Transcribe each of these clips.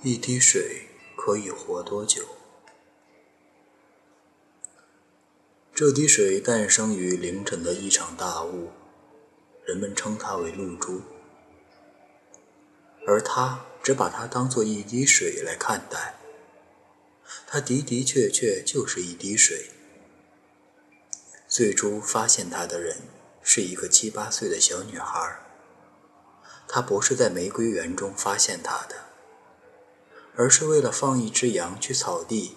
一滴水可以活多久？这滴水诞生于凌晨的一场大雾，人们称它为露珠，而他只把它当作一滴水来看待。它的的确确就是一滴水。最初发现它的人是一个七八岁的小女孩，她不是在玫瑰园中发现它的。而是为了放一只羊去草地，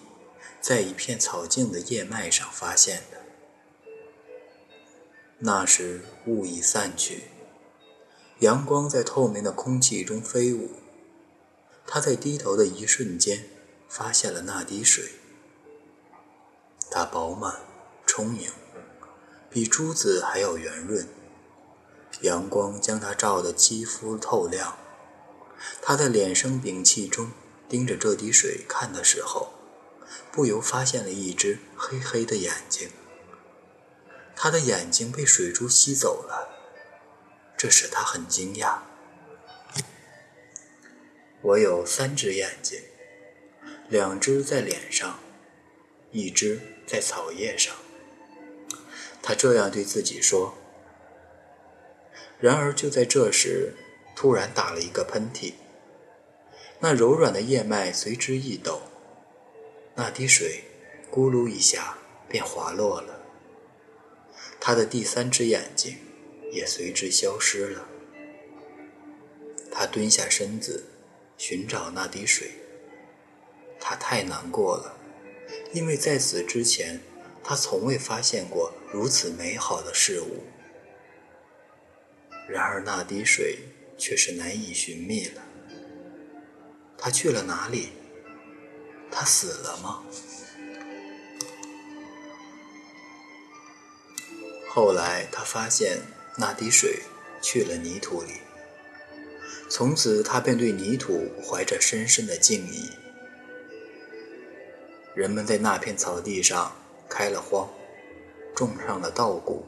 在一片草茎的叶脉上发现的。那时雾已散去，阳光在透明的空气中飞舞。他在低头的一瞬间，发现了那滴水。它饱满、充盈，比珠子还要圆润。阳光将它照得肌肤透亮。他在脸生屏气中。盯着这滴水看的时候，不由发现了一只黑黑的眼睛。他的眼睛被水珠吸走了，这使他很惊讶。我有三只眼睛，两只在脸上，一只在草叶上。他这样对自己说。然而就在这时，突然打了一个喷嚏。那柔软的叶脉随之一抖，那滴水咕噜一下便滑落了。他的第三只眼睛也随之消失了。他蹲下身子寻找那滴水。他太难过了，因为在此之前他从未发现过如此美好的事物。然而那滴水却是难以寻觅了。他去了哪里？他死了吗？后来他发现那滴水去了泥土里，从此他便对泥土怀着深深的敬意。人们在那片草地上开了荒，种上了稻谷。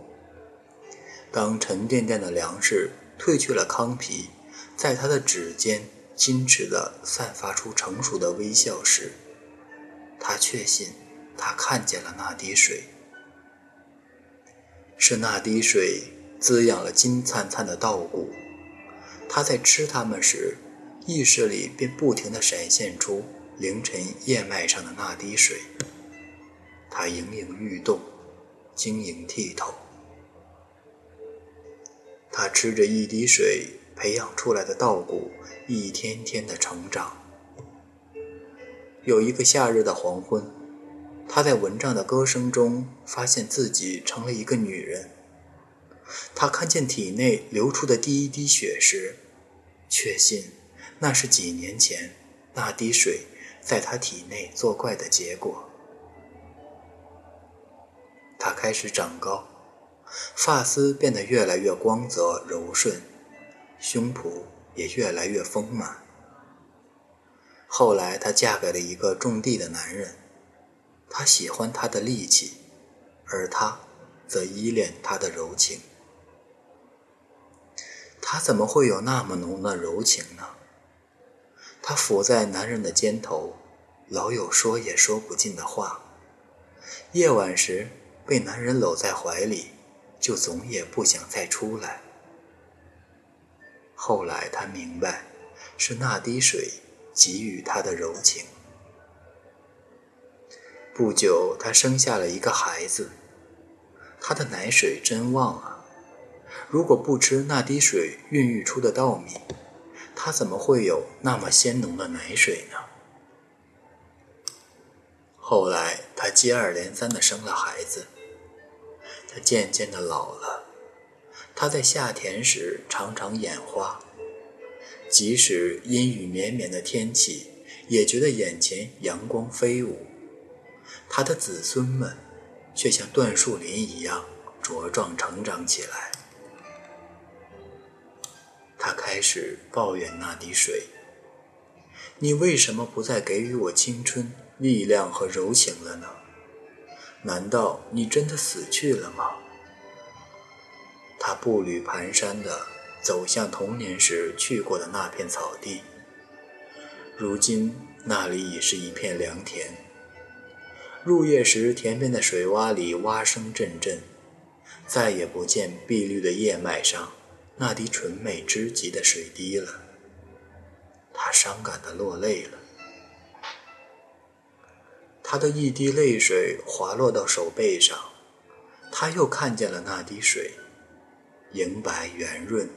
当沉甸甸的粮食褪去了糠皮，在他的指尖。矜持地散发出成熟的微笑时，他确信他看见了那滴水，是那滴水滋养了金灿灿的稻谷。他在吃它们时，意识里便不停地闪现出凌晨叶脉上的那滴水。它盈盈欲动，晶莹剔透。他吃着一滴水。培养出来的稻谷一天天的成长。有一个夏日的黄昏，他在蚊帐的歌声中发现自己成了一个女人。他看见体内流出的第一滴血时，确信那是几年前那滴水在他体内作怪的结果。他开始长高，发丝变得越来越光泽柔顺。胸脯也越来越丰满。后来，她嫁给了一个种地的男人，他喜欢她的力气，而他则依恋他的柔情。他怎么会有那么浓的柔情呢？他伏在男人的肩头，老有说也说不尽的话。夜晚时，被男人搂在怀里，就总也不想再出来。后来他明白，是那滴水给予他的柔情。不久，他生下了一个孩子。他的奶水真旺啊！如果不吃那滴水孕育出的稻米，他怎么会有那么鲜浓的奶水呢？后来，他接二连三的生了孩子。他渐渐的老了。他在夏天时常常眼花，即使阴雨绵绵的天气，也觉得眼前阳光飞舞。他的子孙们却像椴树林一样茁壮成长起来。他开始抱怨那滴水：“你为什么不再给予我青春、力量和柔情了呢？难道你真的死去了吗？”他步履蹒跚地走向童年时去过的那片草地，如今那里已是一片良田。入夜时，田边的水洼里蛙声阵阵，再也不见碧绿的叶脉上那滴纯美之极的水滴了。他伤感地落泪了。他的一滴泪水滑落到手背上，他又看见了那滴水，莹白圆润，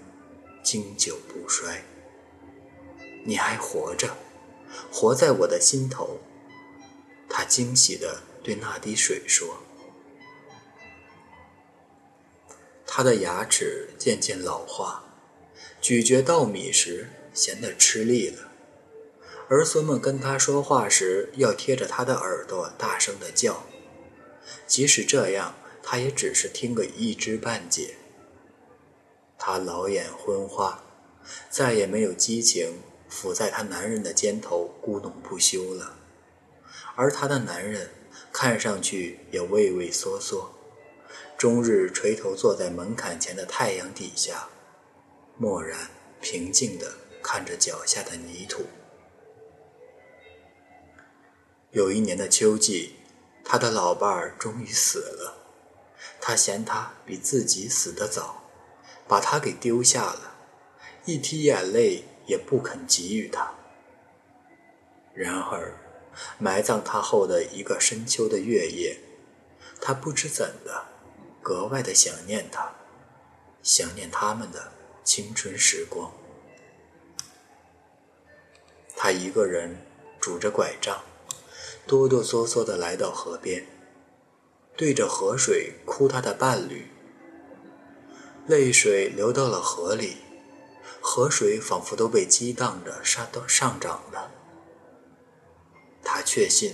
经久不衰。你还活着，活在我的心头。他惊喜地对那滴水说：“他的牙齿渐渐老化，咀嚼稻米时显得吃力了。儿孙们跟他说话时，要贴着他的耳朵大声地叫。即使这样，他也只是听个一知半解。他老眼昏花，再也没有激情。”伏在他男人的肩头，咕哝不休了。而他的男人看上去也畏畏缩缩，终日垂头坐在门槛前的太阳底下，漠然平静地看着脚下的泥土。有一年的秋季，他的老伴儿终于死了，他嫌他比自己死得早，把他给丢下了，一滴眼泪。也不肯给予他。然而，埋葬他后的一个深秋的月夜，他不知怎的，格外的想念他，想念他们的青春时光。他一个人拄着拐杖，哆哆嗦嗦的来到河边，对着河水哭他的伴侣。泪水流到了河里。河水仿佛都被激荡着上上涨了。他确信，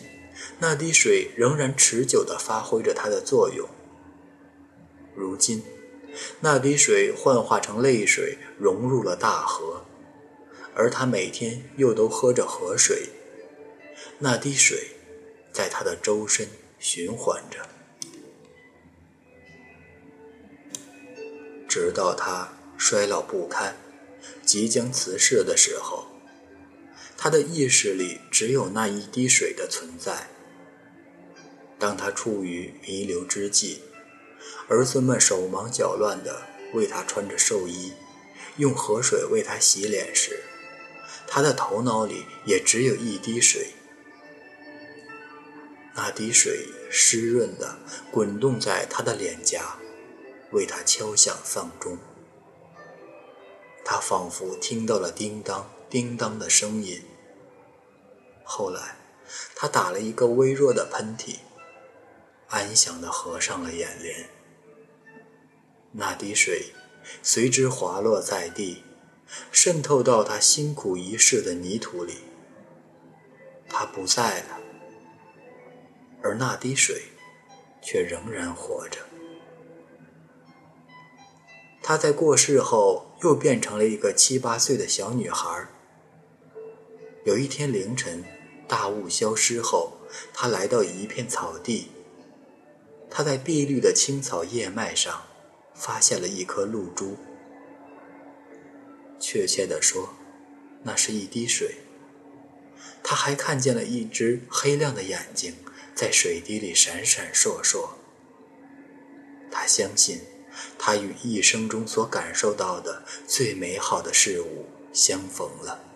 那滴水仍然持久地发挥着它的作用。如今，那滴水幻化成泪水，融入了大河，而他每天又都喝着河水。那滴水，在他的周身循环着，直到他衰老不堪。即将辞世的时候，他的意识里只有那一滴水的存在。当他处于弥留之际，儿孙们手忙脚乱地为他穿着寿衣，用河水为他洗脸时，他的头脑里也只有一滴水。那滴水湿润地滚动在他的脸颊，为他敲响丧钟。他仿佛听到了叮当叮当的声音。后来，他打了一个微弱的喷嚏，安详地合上了眼帘。那滴水随之滑落在地，渗透到他辛苦一世的泥土里。他不在了，而那滴水却仍然活着。他在过世后。又变成了一个七八岁的小女孩。有一天凌晨，大雾消失后，她来到一片草地。她在碧绿的青草叶脉上，发现了一颗露珠。确切地说，那是一滴水。她还看见了一只黑亮的眼睛在水滴里闪闪烁烁。她相信。他与一生中所感受到的最美好的事物相逢了。